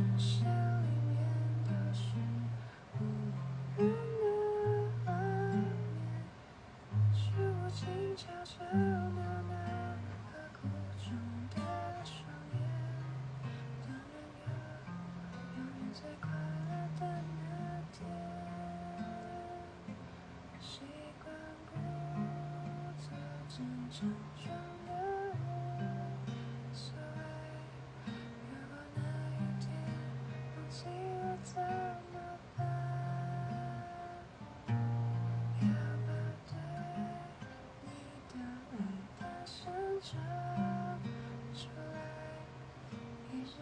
视线里面都是无人的画面，是我轻悄悄的那和哭肿的双眼，当然要永远在快乐的那天，习惯不做真妆。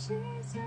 知足